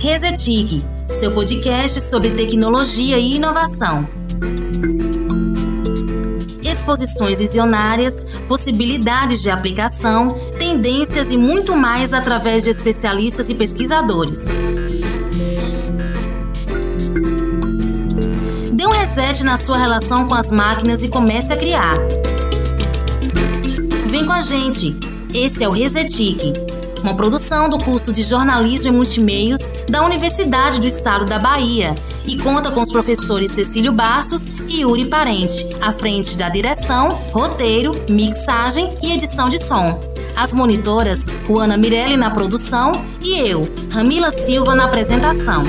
Resetic, seu podcast sobre tecnologia e inovação. Exposições visionárias, possibilidades de aplicação, tendências e muito mais através de especialistas e pesquisadores. Dê um reset na sua relação com as máquinas e comece a criar. Vem com a gente! Esse é o Resetic uma produção do curso de Jornalismo e Multimeios da Universidade do Estado da Bahia e conta com os professores Cecílio Bastos e Yuri Parente, à frente da direção, roteiro, mixagem e edição de som. As monitoras, Juana Mirelli na produção e eu, Ramila Silva na apresentação.